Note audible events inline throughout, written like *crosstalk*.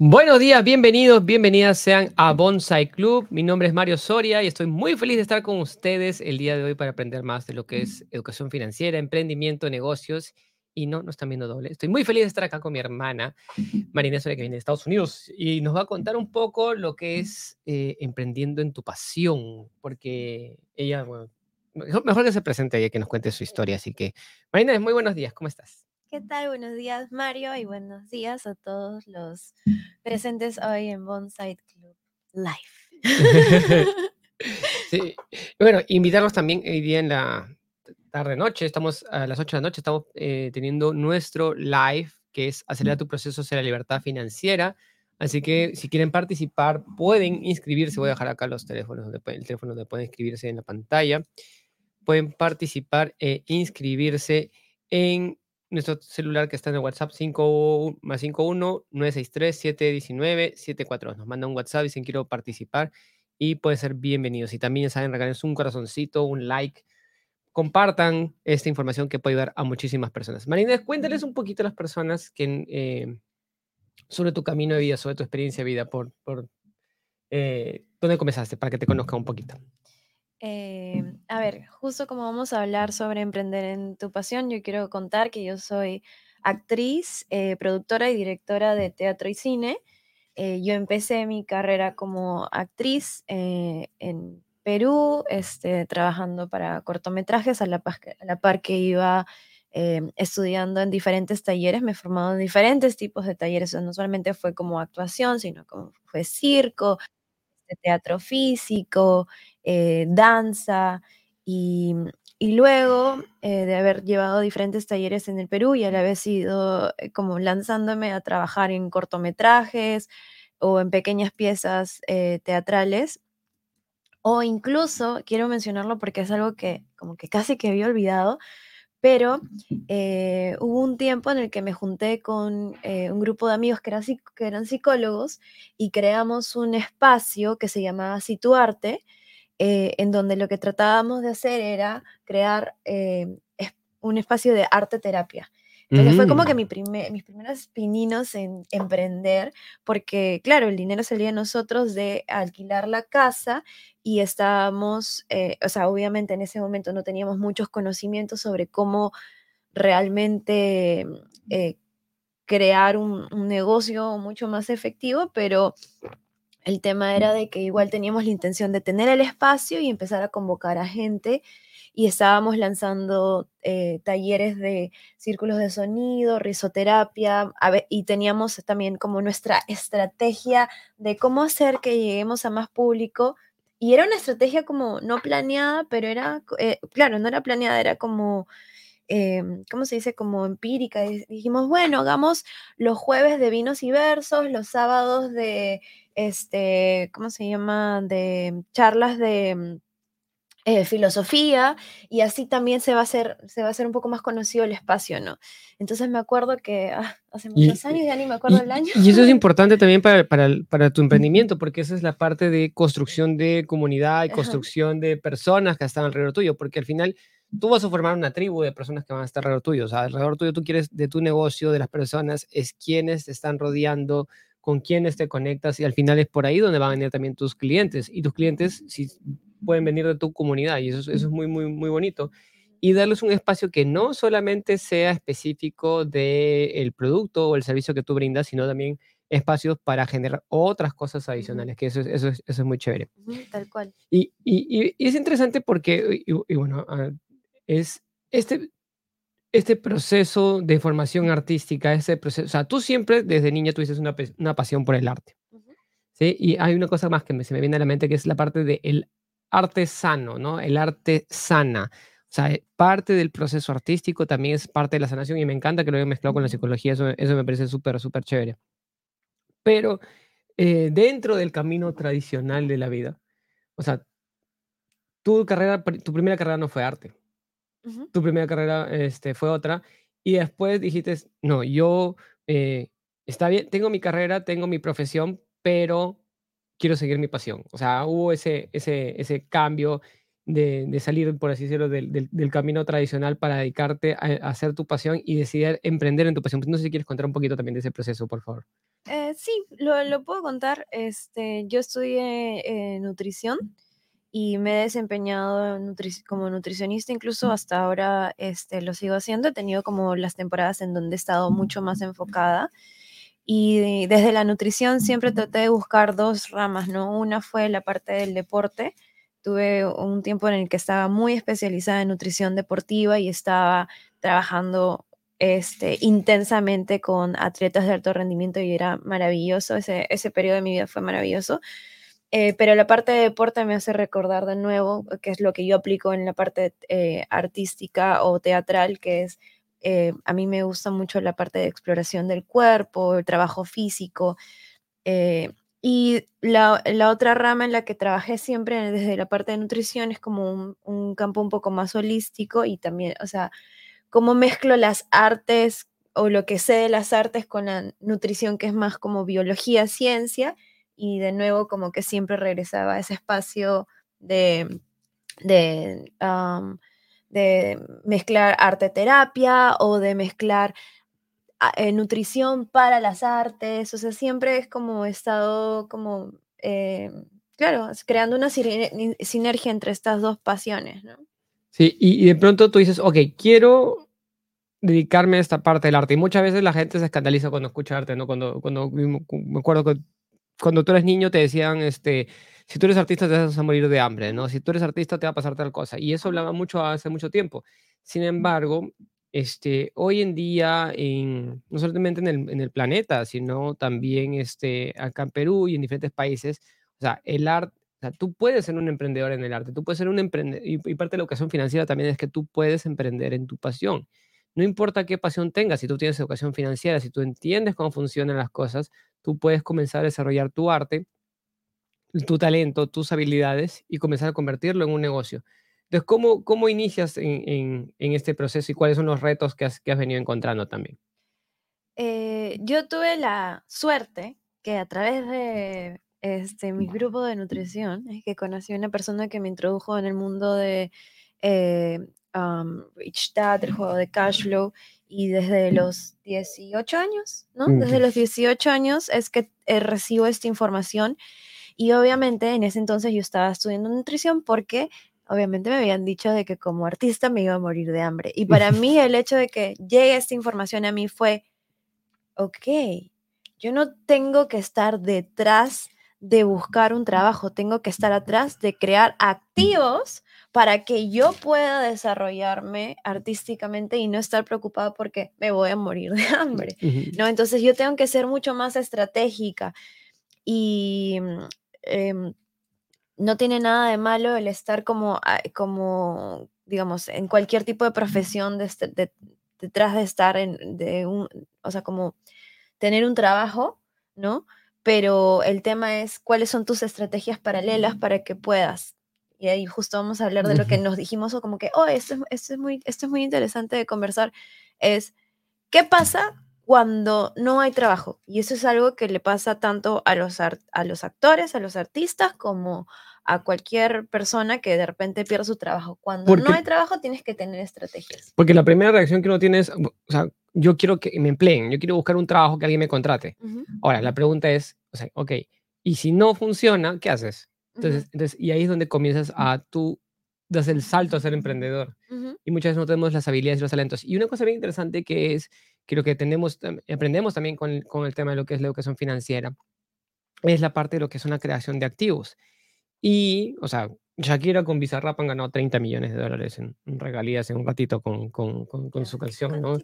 Buenos días, bienvenidos, bienvenidas sean a Bonsai Club. Mi nombre es Mario Soria y estoy muy feliz de estar con ustedes el día de hoy para aprender más de lo que es educación financiera, emprendimiento, negocios. Y no, no están viendo doble. Estoy muy feliz de estar acá con mi hermana, Marina Soria, que viene de Estados Unidos y nos va a contar un poco lo que es eh, emprendiendo en tu pasión, porque ella, bueno, mejor, que se presente ella que nos cuente su historia. Así que, Marina, muy buenos días, ¿cómo estás? ¿Qué tal? Buenos días, Mario, y buenos días a todos los presentes hoy en Bonsai Club Live. *laughs* Sí, bueno, invitarlos también hoy día en la tarde-noche, estamos a las 8 de la noche, estamos eh, teniendo nuestro live, que es acelerar tu proceso hacia la libertad financiera. Así que si quieren participar, pueden inscribirse. Voy a dejar acá los teléfonos, donde pueden- el teléfono donde pueden inscribirse en la pantalla. Pueden participar e inscribirse en nuestro celular que está en el WhatsApp 5 más 51 963 719 74. Nos manda un WhatsApp y dicen quiero participar y puede ser bienvenidos. Y también ya saben, regálenos un corazoncito, un like. Compartan esta información que puede ayudar a muchísimas personas. Marina, cuéntales un poquito a las personas que, eh, sobre tu camino de vida, sobre tu experiencia de vida, por, por eh, dónde comenzaste, para que te conozca un poquito. Eh, a ver, justo como vamos a hablar sobre emprender en tu pasión, yo quiero contar que yo soy actriz, eh, productora y directora de teatro y cine. Eh, yo empecé mi carrera como actriz eh, en Perú, este, trabajando para cortometrajes, a la, a la par que iba eh, estudiando en diferentes talleres, me he formado en diferentes tipos de talleres, o sea, no solamente fue como actuación, sino como fue circo, de teatro físico, eh, danza, y, y luego eh, de haber llevado diferentes talleres en el Perú y a la vez ido eh, como lanzándome a trabajar en cortometrajes o en pequeñas piezas teatrales, o incluso, quiero mencionarlo porque es algo que como que casi que había olvidado, pero eh, hubo un tiempo en el que me junté con eh, un grupo de amigos que, que eran psicólogos y creamos un espacio que se llamaba Situarte, eh, en donde lo que tratábamos de hacer era crear un espacio de arte terapia. Entonces fue como que Mm, mi mis primeros pininos en emprender, porque claro, el dinero salía de nosotros de alquilar la casa y estábamos, eh, o sea, obviamente en ese momento no teníamos muchos conocimientos sobre cómo realmente eh, crear un, un negocio mucho más efectivo, pero el tema era de que igual teníamos la intención de tener el espacio y empezar a convocar a gente y estábamos lanzando eh, talleres de círculos de sonido, risoterapia, y teníamos también como nuestra estrategia de cómo hacer que lleguemos a más público. Y era una estrategia como no planeada, pero era, eh, claro, no era planeada, era como em, ¿cómo se dice? Como empírica. y dijimos, bueno, hagamos los jueves de vinos y versos, los sábados de, este, ¿cómo se llama? De charlas de mm, eh, filosofía y así también se va a hacer, se va a hacer un poco más conocido el espacio, ¿no? Entonces me acuerdo que ah, hace Y, muchos años, ya ni me acuerdo y, el año. y eso es importante también para, para, para tu emprendimiento, porque esa es la parte de construcción de comunidad y Ajá, construcción de personas que están alrededor tuyo, porque al final tú vas a formar una tribu de personas que van a estar alrededor tuyo. O sea, alrededor tuyo tú quieres de tu negocio, de las personas, es quienes te están rodeando, con quienes te conectas y al final es por ahí donde van a venir también tus clientes. Y tus clientes sí pueden venir de tu comunidad y eso, es- eso es muy, muy, muy bonito y darles un espacio que no solamente sea específico del producto o el servicio que tú brindas, sino también espacios para generar otras cosas adicionales, que eso es, eso es, eso es muy chévere. tal cual. Y, y- y- es interesante porque, y, y bueno, ah, es este, este proceso de formación artística, ese proceso, o sea, tú siempre desde niña tuviste una, una pasión por el arte, ¿sí? Y hay una cosa más que me- se me viene a la mente, que es la parte del arte sano, ¿no? El arte sana. O sea, eh, parte del proceso artístico también es parte de la sanación y me encanta que lo hayan mezclado con la psicología, eso, eso me parece súper, súper chévere. Pero eh, dentro del camino tradicional de la vida, o sea, tu carrera, tu primera carrera no fue arte, ujú, tu primera carrera este, fue otra y después dijiste, no, yo, eh, está bien, tengo mi carrera, tengo mi profesión, pero quiero seguir mi pasión. O sea, hubo ese, ese, ese cambio de, de salir, por así decirlo, del, del- del camino tradicional para dedicarte a, a hacer tu pasión y decidir emprender en tu pasión. No sé si quieres contar un poquito también de ese proceso, por favor. Eh, sí, lo, lo, puedo contar. Este, yo estudié nutrición y me he desempeñado como nutricionista, incluso hasta ahora este, lo sigo haciendo. He tenido como las temporadas en donde he estado mucho más enfocada. Y desde la nutrición siempre traté de buscar dos ramas, ¿no? Una fue la parte del deporte. Tuve un tiempo en el que estaba muy especializada en nutrición deportiva y estaba trabajando este, intensamente con atletas de alto rendimiento y era maravilloso. Ese, ese periodo de mi vida fue maravilloso. Eh, pero la parte de deporte me hace recordar de nuevo, que es lo que yo aplico en la parte eh, artística o teatral, que es, eh, a mí me gusta mucho la parte de exploración del cuerpo, el trabajo físico. y la, la, otra rama en la que trabajé siempre desde la parte de nutrición es como un, un campo un poco más holístico y también, o sea, cómo mezclo las artes o lo que sé de las artes con la nutrición, que es más como biología, ciencia y de nuevo como que siempre regresaba a ese espacio de, de, de mezclar arte-terapia o de mezclar ah, eh, nutrición para las artes, o sea, siempre es como he estado como, eh, claro, creando una sinergia entre estas dos pasiones. Sí, y, de pronto tú dices, ok, quiero dedicarme a esta parte del arte. Y muchas veces la gente se escandaliza cuando escucha arte, ¿no? Cuando, cuando me acuerdo que cuando tú eres niño te decían, este, si tú eres artista te vas a morir de hambre, ¿no? Si tú eres artista te va a pasar tal cosa. Y eso hablaba mucho hace mucho tiempo. Sin embargo, este, hoy en día, en, no solamente en el, en el planeta, sino también este, acá en Perú y en diferentes países, o sea, el arte, o sea, tú puedes ser un emprendedor en el arte, tú puedes ser un emprendedor, y, y parte de la educación financiera también es que tú puedes emprender en tu pasión. No importa qué pasión tengas, si tú tienes educación financiera, si tú entiendes cómo funcionan las cosas, tú puedes comenzar a desarrollar tu arte, tu talento, tus habilidades y comenzar a convertirlo en un negocio. Entonces, ¿cómo, cómo inicias en, este proceso y cuáles son los retos que has, venido encontrando también? Eh, yo tuve la suerte que a través de este, mi grupo de nutrición, es que conocí a una persona que me introdujo en el mundo de eh, Rich Dad, el juego de cash flow, y desde los 18 años, ¿no? Desde los 18 años es que eh, recibo esta información y obviamente en ese entonces yo estaba estudiando nutrición porque obviamente me habían dicho de que como artista me iba a morir de hambre. Y para *laughs* mí el hecho de que llegue esta información a mí fue, ok, yo no tengo que estar detrás de buscar un trabajo, tengo que estar atrás de crear activos para que yo pueda desarrollarme artísticamente y no estar preocupada porque me voy a morir de *laughs* hambre, ¿no? Entonces yo tengo que ser mucho más estratégica y mm, em, no tiene nada de malo el estar como, ah, como digamos, en cualquier tipo de profesión este, detrás de estar en, de un, o sea, como tener un trabajo, ¿no? Pero el tema es cuáles son tus estrategias paralelas para que puedas y ahí justo vamos a hablar de lo que nos dijimos o como que, oh, esto es, es, muy, esto es muy interesante de conversar, es, ¿qué pasa cuando no hay trabajo? Y eso es algo que le pasa tanto a los, a los actores, a los artistas, como a cualquier persona que de repente pierde su trabajo. Cuando no hay trabajo tienes que tener estrategias. Porque la primera reacción que uno tiene es, o sea, yo quiero que me empleen, yo quiero buscar un trabajo que alguien me contrate. Ahora, la pregunta es, o sea, ok, y si no funciona, ¿qué haces? Entonces, entonces, y ahí es donde comienzas a tú das el salto a ser emprendedor. Y muchas veces no tenemos las habilidades y los talentos. Y una cosa bien interesante que es, que lo que tenemos, aprendemos también con, con, el tema de lo que es la educación financiera, es la parte de lo que es una creación de activos. Y, o sea, Shakira con Bizarrap han ganado 30 millones de dólares en, regalías en un ratito con, con, con su canción, ¿no?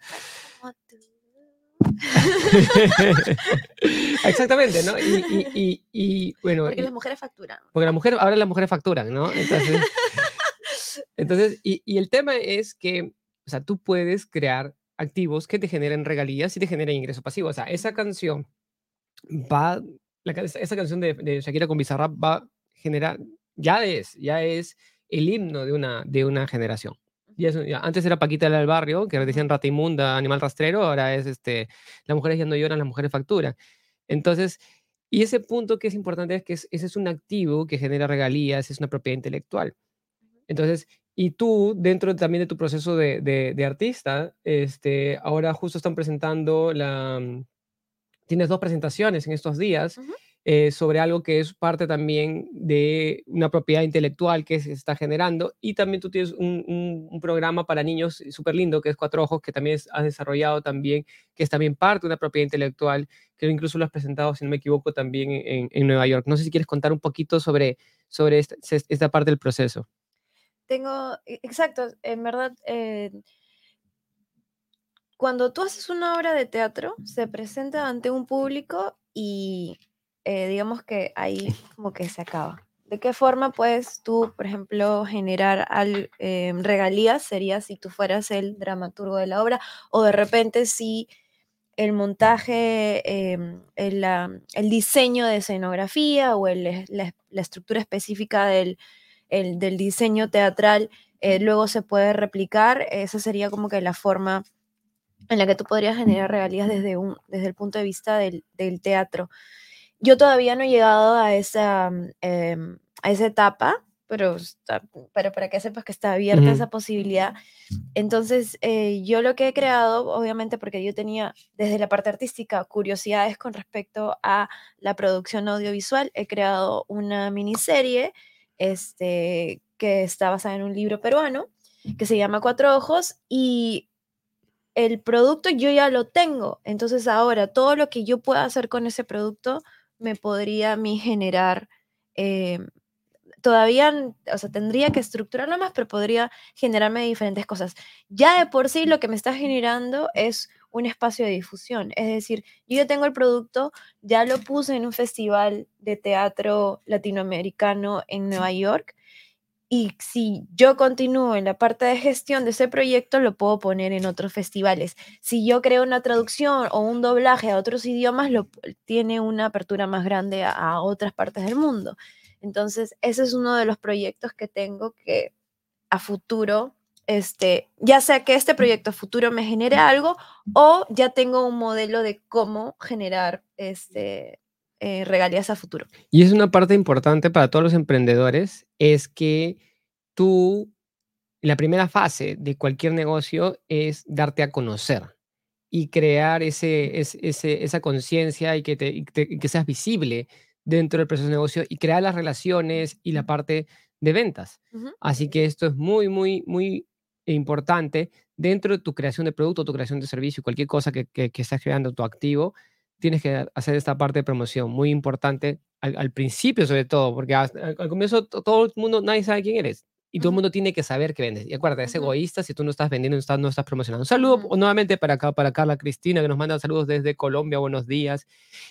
*laughs* Exactamente, ¿no? Y, bueno. Porque las mujeres facturan. Porque la mujer, ahora las mujeres facturan, ¿no? Entonces, *laughs* entonces y, el tema es que, o sea, tú puedes crear activos que te generen regalías y te generen ingreso pasivo. O sea, esa canción va, esa canción de, de Shakira con Bizarrap va a generar, ya es, ya es el himno de una, de una generación antes era Paquita del barrio, que decían rata inmunda, animal rastrero, ahora es este, las mujeres ya no lloran, las mujeres facturan. Entonces, y ese punto que es importante es que ese es un activo que genera regalías, es una propiedad intelectual. Entonces, y tú, dentro también de tu proceso de, de, artista, este, ahora justo están presentando la... tienes dos presentaciones en estos días. Eh, sobre algo que es parte también de una propiedad intelectual que se está generando. Y también tú tienes un, programa para niños súper lindo, que es Cuatro Ojos, que también has desarrollado también, que es también parte de una propiedad intelectual, que incluso lo has presentado, si no me equivoco, también en, Nueva York. No sé si quieres contar un poquito sobre, sobre esta, esta parte del proceso. Tengo, e, exacto, en verdad... Eh, cuando tú haces una obra de teatro, se presenta ante un público y eh, digamos que ahí como que se acaba. ¿De qué forma puedes tú, por ejemplo, generar al, em, regalías? Sería si tú fueras el dramaturgo de la obra o de repente si el montaje, em, el, el, diseño de escenografía o el, la, estructura específica del, el, del diseño teatral eh, luego se puede replicar. Esa sería como que la forma en la que tú podrías generar regalías desde, un, desde el punto de vista del, del teatro. Yo todavía no he llegado a esa, em, a esa etapa, pero, pero para que sepas que está abierta esa posibilidad. Entonces, eh, yo lo que he creado, obviamente porque yo tenía desde la parte artística curiosidades con respecto a la producción audiovisual, he creado una miniserie este, que está basada en un libro peruano que se llama Cuatro Ojos y el producto yo ya lo tengo. Entonces ahora todo lo que yo pueda hacer con ese producto me podría a mí generar, eh, todavía, o sea, tendría que estructurarlo más, pero podría generarme diferentes cosas. Ya de por sí lo que me está generando es un espacio de difusión, es decir, yo ya tengo el producto, ya lo puse en un festival de teatro latinoamericano en Nueva York y si yo continúo en la parte de gestión de ese proyecto, lo puedo poner en otros festivales. Si yo creo una traducción o un doblaje a otros idiomas, lo, tiene una apertura más grande a, otras partes del mundo. Entonces, ese es uno de los proyectos que tengo que a futuro, este, ya sea que este proyecto a futuro me genere algo o ya tengo un modelo de cómo generar este, eh, regalías a futuro. Y es una parte importante para todos los emprendedores, es que tú, la primera fase de cualquier negocio es darte a conocer y crear ese, ese, esa conciencia y, que, te, que seas visible dentro del proceso de negocio y crear las relaciones y la parte de ventas. Así que esto es muy, muy, muy importante dentro de tu creación de producto, tu creación de servicio, cualquier cosa que, que, que estás creando, tu activo, tienes que hacer esta parte de promoción, muy importante al, principio sobre todo, porque al, comienzo todo el mundo, nadie sabe quién eres. Y todo el mundo tiene que saber que vendes. Y acuérdate, es egoísta si tú no estás vendiendo, no estás, no estás promocionando. Un saludo nuevamente para acá, para Carla Cristina, que nos manda saludos desde Colombia. Buenos días.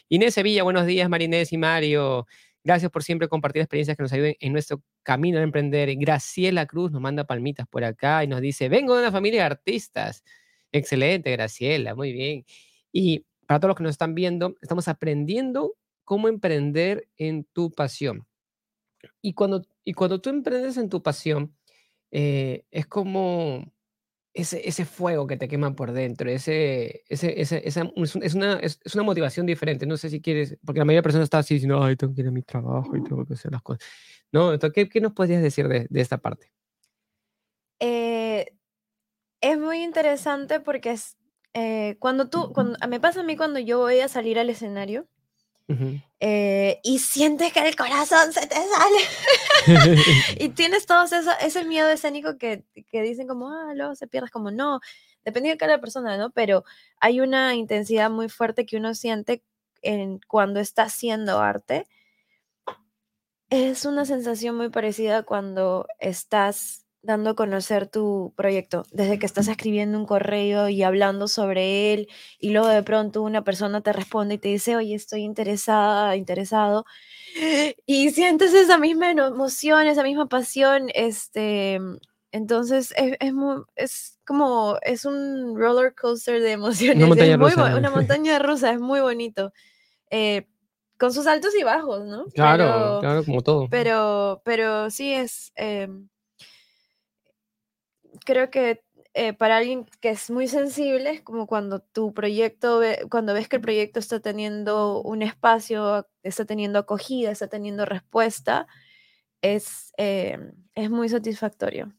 Inés Sevilla, buenos días, Marinés y Mario. Gracias por siempre compartir experiencias que nos ayuden en nuestro camino a emprender. Graciela Cruz nos manda palmitas por acá y nos dice, vengo de una familia de artistas. Excelente, Graciela, muy bien. Y para todos los que nos están viendo, estamos aprendiendo cómo emprender en tu pasión. Y cuando, y cuando tú emprendes en tu pasión, eh, es como ese, ese fuego que te quema por dentro, ese, ese, ese esa, es, una, es, una motivación diferente. No sé si quieres, porque la mayoría de personas está así diciendo, ay, tengo que ir a mi trabajo y tengo que hacer las cosas. No, entonces, ¿qué, qué nos podrías decir de, de esta parte? Eh, es muy interesante porque es, eh, cuando tú, cuando, me pasa a mí cuando yo voy a salir al escenario eh, y sientes que el corazón se te sale *laughs* y *laughs* tienes todo eso, ese miedo escénico que, que dicen como, ah, luego se pierdes, como no, depende de cada persona, ¿no? Pero hay una intensidad muy fuerte que uno siente en, cuando está haciendo arte. Es una sensación muy parecida cuando estás dando a conocer tu proyecto, desde que estás escribiendo un correo y hablando sobre él y luego de pronto una persona te responde y te dice, oye, estoy interesada, interesado, *gasps* y sientes esa misma emoción, esa misma pasión, este, entonces es, es, como, es un roller coaster de emociones, una montaña, rusa. una montaña rusa, es muy bonito. Eh, con sus altos y bajos, ¿no? Claro, claro, como todo. Pero, pero sí es, em, creo que eh, para alguien que es muy sensible, es como cuando tu proyecto, cuando ves que el proyecto está teniendo un espacio, está teniendo acogida, está teniendo respuesta, es, eh, es muy satisfactorio.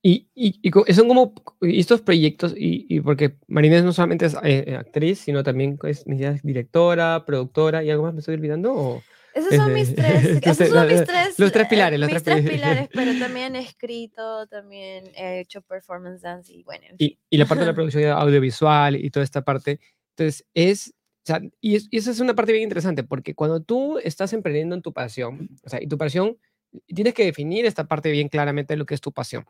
Y, y, y son como estos proyectos, y, y porque Marina no solamente es eh, actriz, sino también es, directora, productora, ¿y algo más me estoy olvidando? ¿o? Esos son mis tres, *laughs* esos son mis tres, los tres pilares, los mis tres, tres pilares, *laughs* pero también he escrito, también he hecho performance dance y bueno. Y, y, la parte de la *laughs* producción audiovisual y toda esta parte. Entonces, es, o sea, y, y esa es una parte bien interesante, porque cuando tú estás emprendiendo en tu pasión, o sea, y tu pasión, tienes que definir esta parte bien claramente de lo que es tu pasión,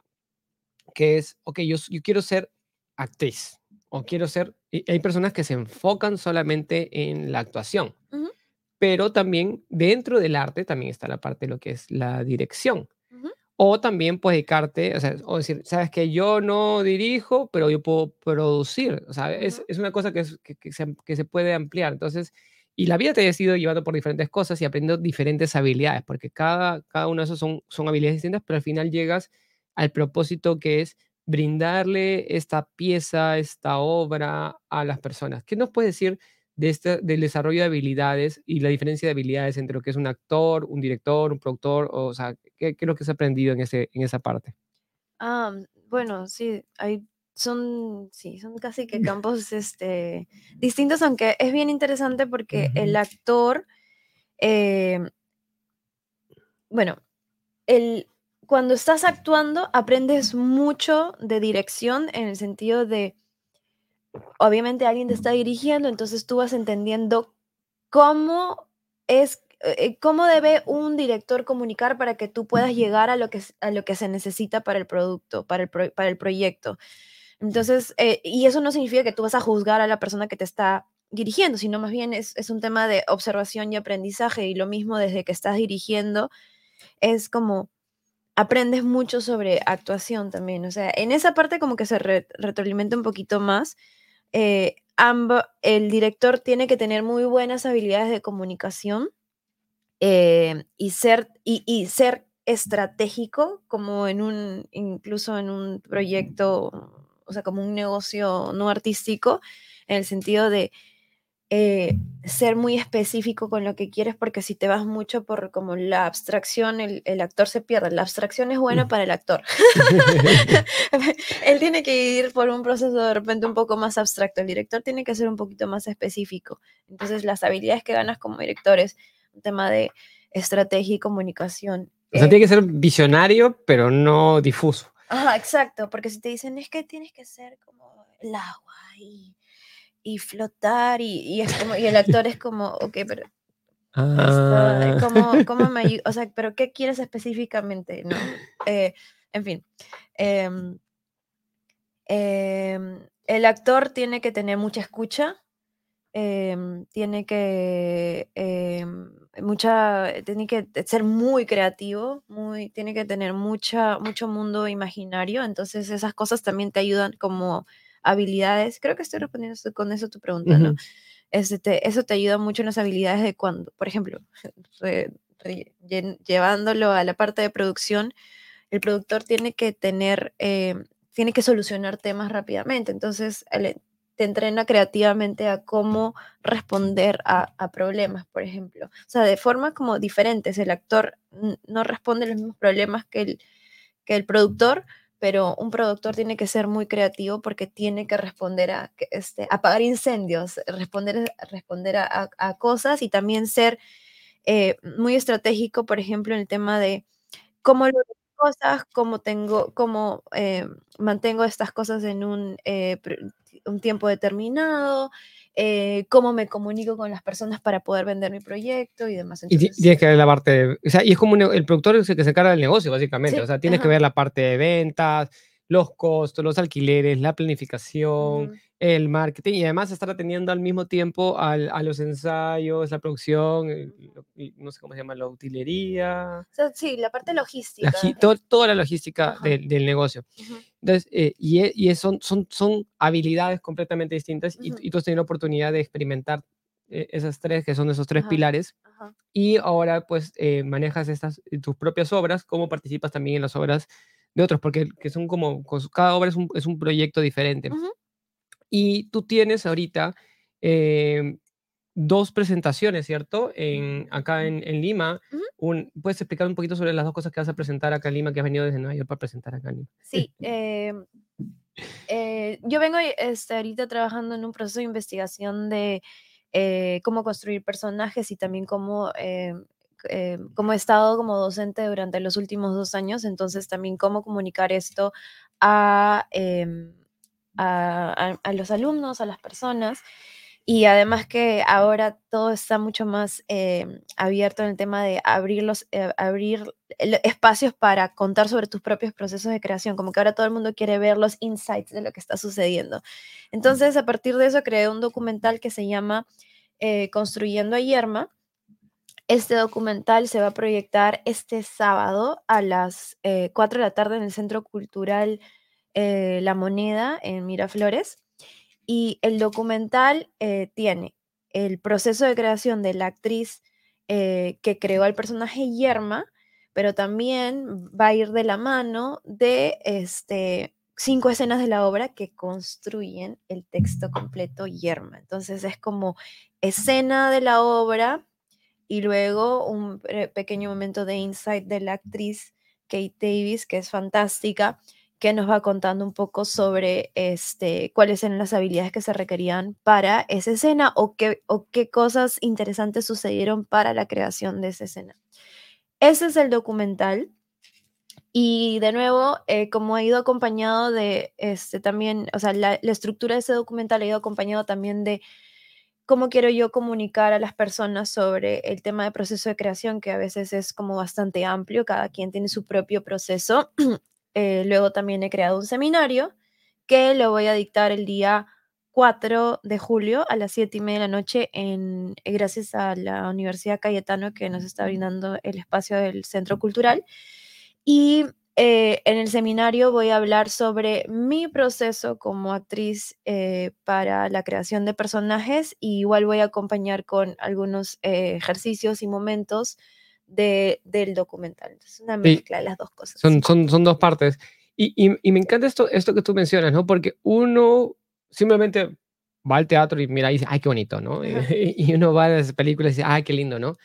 que es, ok, yo, yo quiero ser actriz, o quiero ser, hay personas que se enfocan solamente en la actuación. Uh -huh pero también dentro del arte también está la parte de lo que es la dirección. Uh -huh. O también puedes dedicarte, o, sea, o decir, sabes que yo no dirijo, pero yo puedo producir. O sea, uh -huh. es, es, una cosa que, es, que, que, se, que, se, puede ampliar. Entonces, y la vida te ha ido llevando por diferentes cosas y aprendiendo diferentes habilidades, porque cada, cada una de esas son, son habilidades distintas, pero al final llegas al propósito que es brindarle esta pieza, esta obra a las personas. ¿Qué nos puedes decir? De este, del desarrollo de habilidades y la diferencia de habilidades entre lo que es un actor, un director, un productor, o, o sea, ¿qué, ¿qué, es lo que has aprendido en, ese, en esa parte? Ah, bueno, sí, hay, son, sí, son casi que *laughs* campos este, distintos, aunque es bien interesante porque uh -huh. el actor, eh, bueno, el, cuando estás actuando aprendes mucho de dirección en el sentido de obviamente alguien te está dirigiendo, entonces tú vas entendiendo cómo es, eh, cómo debe un director comunicar para que tú puedas llegar a lo que, a lo que se necesita para el producto, para el, pro, para el proyecto. Entonces, eh, y eso no significa que tú vas a juzgar a la persona que te está dirigiendo, sino más bien es, es un tema de observación y aprendizaje y lo mismo desde que estás dirigiendo, es como aprendes mucho sobre actuación también, o sea, en esa parte como que se re, retroalimenta un poquito más, eh, el director tiene que tener muy buenas habilidades de comunicación eh, y, ser, y, y, ser estratégico, como en un, incluso en un proyecto, o sea, como un negocio no artístico, en el sentido de eh, ser muy específico con lo que quieres, porque si te vas mucho por como la abstracción, el, el actor se pierde. La abstracción es buena para el actor. *laughs* *laughs* Él tiene que ir por un proceso de repente un poco más abstracto. El director tiene que ser un poquito más específico. Entonces, las habilidades que ganas como director es un tema de estrategia y comunicación. O sea, eh, tiene que ser visionario, pero no difuso. Ajá, exacto, porque si te dicen es que tienes que ser como el agua y y flotar y, y, es como, y el actor es como, ok, pero *laughs* Ah. esto, ¿cómo, cómo me ayuda? *laughs* O sea, pero ¿qué quieres específicamente? ¿no? Eh, en fin. Eh, eh, el actor tiene que tener mucha escucha, tiene que mucha, tiene que ser muy creativo, muy, tiene que tener mucha, mucho mundo imaginario, entonces esas cosas también te ayudan como habilidades, creo que estoy respondiendo con eso tu pregunta, uh -huh. ¿no? Este, eso te ayuda mucho en las habilidades de cuando, por ejemplo, *laughs* re, re, llevándolo a la parte de producción, el productor tiene que tener, eh, tiene que solucionar temas rápidamente, entonces te entrena creativamente a cómo responder a, a, problemas, por ejemplo. O sea, de formas como diferentes, el actor no responde a los mismos problemas que el, que el productor, pero un productor tiene que ser muy creativo porque tiene que responder a este, apagar incendios, responder, responder a, a, a cosas y también ser eh, muy estratégico, por ejemplo, en el tema de cómo lo cosas, cómo tengo, cómo eh, mantengo estas cosas en un, eh, un tiempo determinado, eh, cómo me comunico con las personas para poder vender mi proyecto y demás. Entonces, y tienes que ver la parte, de, o sea, y es como un, el productor es el que se encarga del negocio, básicamente, sí, o sea, tienes ajá. que ver la parte de ventas, los costos, los alquileres, la planificación, uh -huh. el marketing y además estar atendiendo al mismo tiempo al, a los ensayos, la producción, el, no sé cómo se llama, la utilería. O sea, sí, la parte logística. La, to, toda la logística de, del negocio. Uh -huh. Entonces, eh, y, y son, son, son habilidades completamente distintas uh y, y, tú has tenido la oportunidad de experimentar eh, esas tres, que son esos tres pilares, y ahora pues eh, manejas estas, tus propias obras, cómo participas también en las obras de otros, porque que son como, cada obra es un, es un proyecto diferente. Uh -huh. Y tú tienes ahorita, eh, dos presentaciones, ¿cierto? En, acá en, Lima. un, ¿Puedes explicar un poquito sobre las dos cosas que vas a presentar acá en Lima, que has venido desde Nueva York para presentar acá en Lima? Sí, eh, eh, yo vengo este, ahorita trabajando en un proceso de investigación de eh, cómo construir personajes y también cómo, cómo he estado como docente durante los últimos dos años, entonces también cómo comunicar esto a, em, a, a los alumnos, a las personas. Y además que ahora todo está mucho más eh, abierto en el tema de abrir, los, eh, abrir espacios para contar sobre tus propios procesos de creación, como que ahora todo el mundo quiere ver los insights de lo que está sucediendo. Entonces, a partir de eso, creé un documental que se llama eh, Construyendo a Yerma. Este documental se va a proyectar este sábado a las 4 de la tarde en el Centro Cultural La Moneda en Miraflores. Y el documental eh, tiene el proceso de creación de la actriz eh, que creó al personaje Yerma, pero también va a ir de la mano de este, cinco escenas de la obra que construyen el texto completo Yerma. Entonces es como escena de la obra y luego un pequeño momento de insight de la actriz Kate Davis, que es fantástica, que nos va contando un poco sobre este, cuáles eran las habilidades que se requerían para esa escena o qué, o qué cosas interesantes sucedieron para la creación de esa escena. Ese es el documental. Y de nuevo, eh, como ha ido acompañado de este también, o sea, la, la estructura de ese documental ha ido acompañado también de cómo quiero yo comunicar a las personas sobre el tema de proceso de creación, que a veces es como bastante amplio, cada quien tiene su propio proceso *clears throat* Eh, luego también he creado un seminario que lo voy a dictar el día 4 de julio a las 7 y media de la noche en, eh, gracias a la Universidad Cayetano que nos está brindando el espacio del Centro Cultural. Y eh, en el seminario voy a hablar sobre mi proceso como actriz para la creación de personajes y igual voy a acompañar con algunos ejercicios y momentos del documental. Es una mezcla de las dos cosas. Son, son, son dos partes. Y, y, me encanta esto, esto que tú mencionas, ¿no? Porque uno simplemente va al teatro y mira y dice, ay, qué bonito, ¿no? *laughs* y uno va a las películas y dice, ay, qué lindo, ¿no?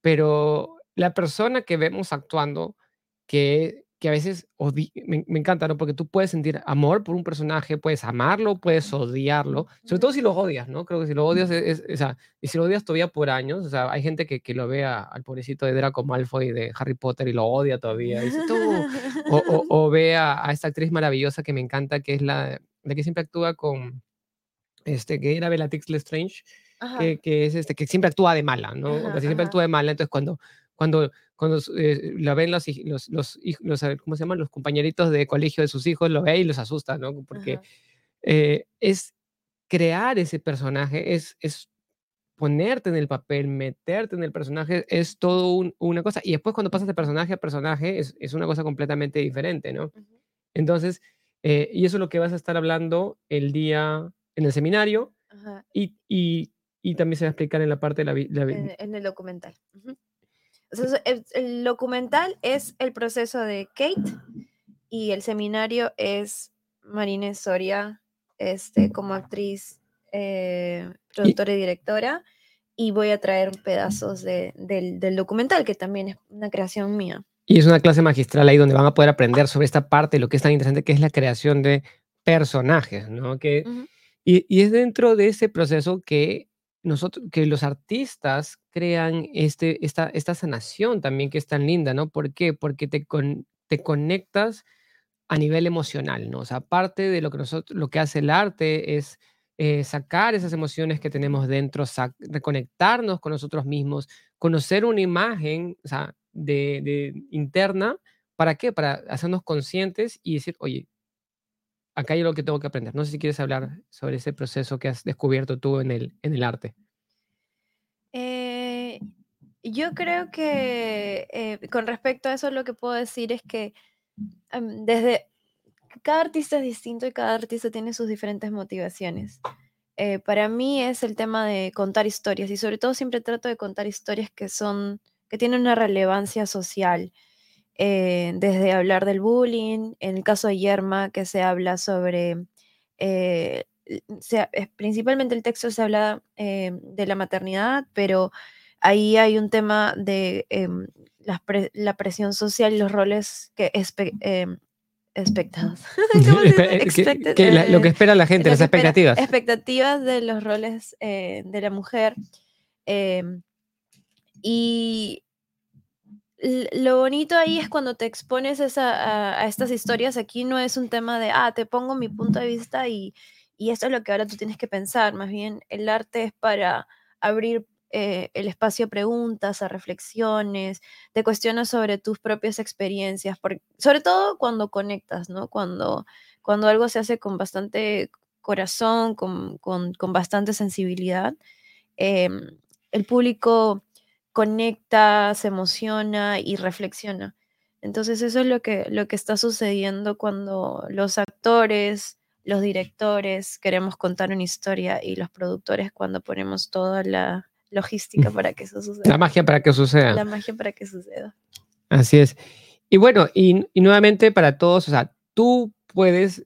Pero la persona que vemos actuando, que que a veces me, encanta, ¿no? Porque tú puedes sentir amor por un personaje, puedes amarlo, puedes odiarlo, sobre todo si lo odias, ¿no? Creo que si lo odias, es, o sea, y si lo odias todavía por años, o sea, hay gente que, que lo ve al pobrecito de Draco Malfoy de Harry Potter y lo odia todavía, dice, tú, o, o, *laughs* ve a, esta actriz maravillosa que me encanta, que es la, la que siempre actúa con, este, que era Bellatrix Lestrange, que, que, es este, que siempre actúa de mala, ¿no? que siempre actúa de mala, entonces cuando cuando, cuando eh, la ven los, los, los, los, ¿cómo se llaman? Los compañeritos de colegio de sus hijos, lo ve y los asusta, ¿no? Porque eh, es crear ese personaje, es, es ponerte en el papel, meterte en el personaje, es todo una cosa. Y después cuando pasas de personaje a personaje, es, es una cosa completamente diferente, ¿no? Entonces, eh, y eso es lo que vas a estar hablando el día en el seminario y, y, y, también se va a explicar en la parte de la... la en, el documental el, documental es el proceso de Kate y el seminario es Marine Soria este, como actriz, eh, productora y, directora. Y voy a traer pedazos del, del documental, que también es una creación mía. Y es una clase magistral ahí donde van a poder aprender sobre esta parte, lo que es tan interesante, que es la creación de personajes, ¿no? Que, y, y, es dentro de ese proceso que nosotros, que los artistas crean este, esta, esta sanación también que es tan linda, ¿no? ¿Por qué? Porque te, te conectas a nivel emocional, ¿no? O sea, parte de lo que, nosotros, lo que hace el arte es eh, sacar esas emociones que tenemos dentro, reconectarnos con nosotros mismos, conocer una imagen o sea, de, de, interna, ¿para qué? Para hacernos conscientes y decir, oye, acá hay algo que tengo que aprender. No sé si quieres hablar sobre ese proceso que has descubierto tú en el, en el arte. Eh, yo creo que eh, con respecto a eso lo que puedo decir es que desde cada artista es distinto y cada artista tiene sus diferentes motivaciones. Eh, para mí es el tema de contar historias y sobre todo siempre trato de contar historias que son que tienen una relevancia social eh, desde hablar del bullying, en el caso de Yerma, que se habla sobre eh, sea, principalmente el texto se habla eh, de la maternidad, pero ahí hay un tema de em, la, presión social y los roles que em, expectados. *laughs* lo que espera la gente, las expectativas. Expectativas de los roles eh, de la mujer. Em, y lo bonito ahí es cuando te expones a, estas historias. Aquí no es un tema de, ah, te pongo mi punto de vista y, y esto es lo que ahora tú tienes que pensar. Más bien, el arte es para abrir eh, el espacio a preguntas, a reflexiones, te cuestionas sobre tus propias experiencias, sobre todo cuando conectas, ¿no? Cuando, cuando algo se hace con bastante corazón, con, bastante sensibilidad, em, el público conecta, se emociona y reflexiona. Entonces eso es lo que, lo que está sucediendo cuando los actores, los directores queremos contar una historia y los productores cuando ponemos toda la, logística para que eso suceda. La magia para que suceda. La magia para que suceda. Así es. Y bueno, y, nuevamente para todos, o sea, tú puedes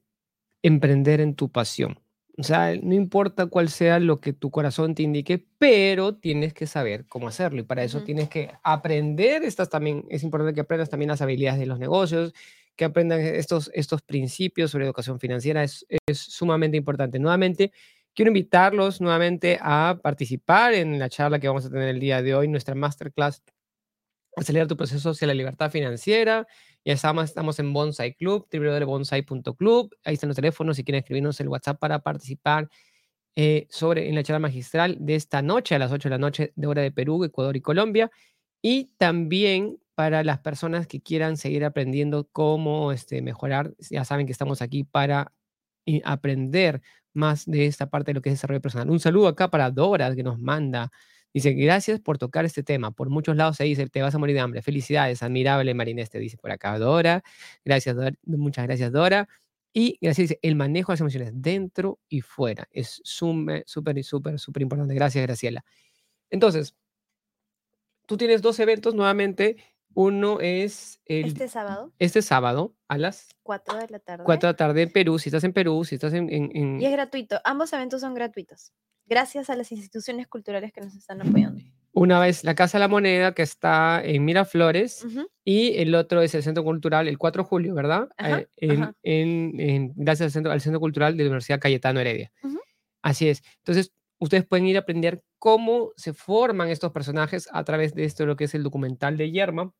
emprender en tu pasión. O sea, no importa cuál sea lo que tu corazón te indique, pero tienes que saber cómo hacerlo. Y para eso tienes que aprender, estas también, es importante que aprendas también las habilidades de los negocios, que aprendan estos, estos principios sobre educación financiera, es, es sumamente importante. Nuevamente, Quiero invitarlos nuevamente a participar en la charla que vamos a tener el día de hoy, nuestra masterclass Acelerar tu proceso hacia la libertad financiera. Ya estamos, estamos en Bonsai Club, www.bonsai.club. Ahí están los teléfonos si quieren escribirnos el WhatsApp para participar eh, sobre en la charla magistral de esta noche a las 8 de la noche de hora de Perú, Ecuador y Colombia. Y también para las personas que quieran seguir aprendiendo cómo este, mejorar, ya saben que estamos aquí para eh, aprender más de esta parte de lo que es desarrollo personal. Un saludo acá para Dora que nos manda. Dice, gracias por tocar este tema. Por muchos lados se dice, te vas a morir de hambre. Felicidades, admirable Marinés, te dice por acá Dora. Gracias, muchas gracias Dora. Y gracias, dice, el manejo de las emociones dentro y fuera. Es súper, súper, súper, súper importante. Gracias, Graciela. Entonces, tú tienes dos eventos nuevamente uno es el, este sábado. Este sábado a las 4 de la tarde. 4 de la tarde en Perú, si estás en Perú, si estás en, Y es gratuito. Ambos eventos son gratuitos. Gracias a las instituciones culturales que nos están apoyando. Una vez la Casa de la Moneda, que está en Miraflores, y el otro es el Centro Cultural, el 4 de julio, ¿verdad? Eh, en, gracias al Centro, al Centro Cultural de la Universidad Cayetano Heredia. Así es. Entonces, ustedes pueden ir a aprender cómo se forman estos personajes a través de esto, lo que es el documental de Yerma,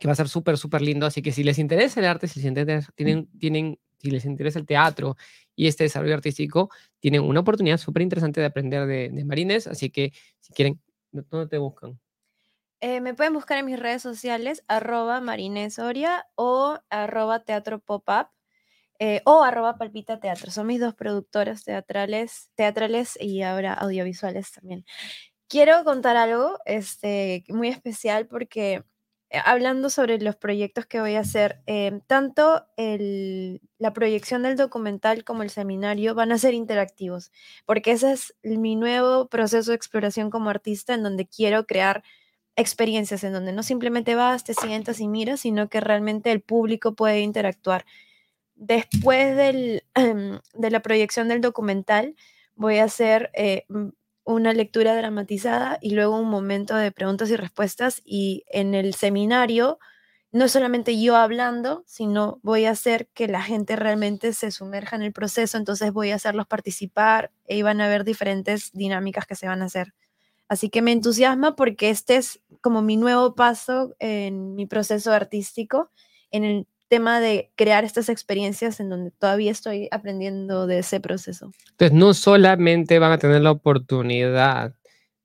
que va a ser súper, súper lindo. Así que si les interesa el arte, si les interesa, tienen, tienen, si les interesa el teatro y este desarrollo artístico, tienen una oportunidad súper interesante de aprender de, de Marines. Así que si quieren, ¿dónde te buscan? Eh, me pueden buscar en mis redes sociales, arroba marinesoria o arroba teatro pop-up. Eh, o arroba palpita teatro. Son mis dos productoras teatrales, teatrales y ahora audiovisuales también. Quiero contar algo este, muy especial porque hablando sobre los proyectos que voy a hacer, em, tanto la proyección del documental como el seminario van a ser interactivos, porque ese es mi nuevo proceso de exploración como artista en donde quiero crear experiencias, en donde no simplemente vas, te sientas y miras, sino que realmente el público puede interactuar. Después del, *clears throat* de la proyección del documental, voy a hacer eh, una lectura dramatizada y luego un momento de preguntas y respuestas. Y en el seminario, no solamente yo hablando, sino voy a hacer que la gente realmente se sumerja en el proceso. Entonces voy a hacerlos participar e van a haber diferentes dinámicas que se van a hacer. Así que me entusiasma porque este es como mi nuevo paso en mi proceso artístico, en el tema de crear estas experiencias en donde todavía estoy aprendiendo de ese proceso. Entonces, no solamente van a tener la oportunidad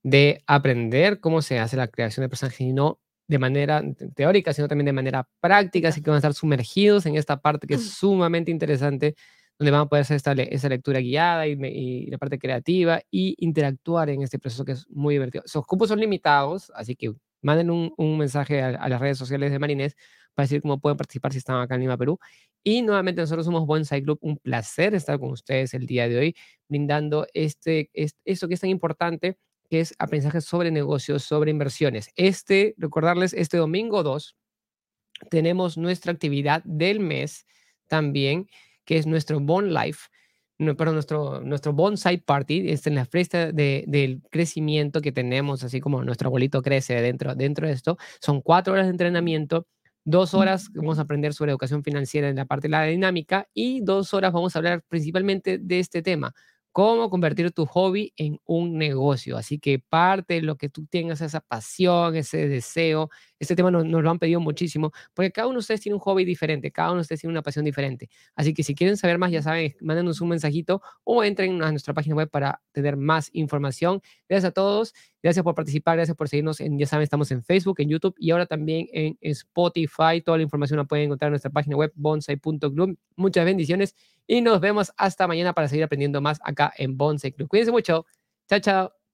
de aprender cómo se hace la creación de personajes, sino de manera teórica, sino también de manera práctica, así que van a estar sumergidos en esta parte que es sumamente interesante, donde van a poder hacer esta, esa lectura guiada y, la parte creativa y interactuar en este proceso que es muy divertido. Sus cupos son limitados, así que manden un, mensaje a, las redes sociales de Marines para decir cómo pueden participar si están acá en Lima, Perú. Y nuevamente nosotros somos Bonsai Club, un placer estar con ustedes el día de hoy, brindando este, este, esto que es tan importante, que es aprendizaje sobre negocios, sobre inversiones. Este, recordarles, este domingo 2 tenemos nuestra actividad del mes también, que es nuestro Bond Life, no, pero nuestro, nuestro bonsai party es en la fiesta de, del crecimiento que tenemos, así como nuestro abuelito crece dentro, dentro de esto. Son cuatro horas de entrenamiento, dos horas vamos a aprender sobre educación financiera en la parte de la dinámica y dos horas vamos a hablar principalmente de este tema, cómo convertir tu hobby en un negocio. Así que parte de lo que tú tengas esa pasión, ese deseo, este tema nos, lo han pedido muchísimo, porque cada uno de ustedes tiene un hobby diferente, cada uno de ustedes tiene una pasión diferente. Así que si quieren saber más, ya saben, mándenos un mensajito o entren a nuestra página web para tener más información. Gracias a todos, gracias por participar, gracias por seguirnos. En, ya saben, estamos en Facebook, en YouTube y ahora también en Spotify. Toda la información la pueden encontrar en nuestra página web bonsai.club. Muchas bendiciones y nos vemos hasta mañana para seguir aprendiendo más acá en Bonsai Club. Cuídense mucho. Chao, chao.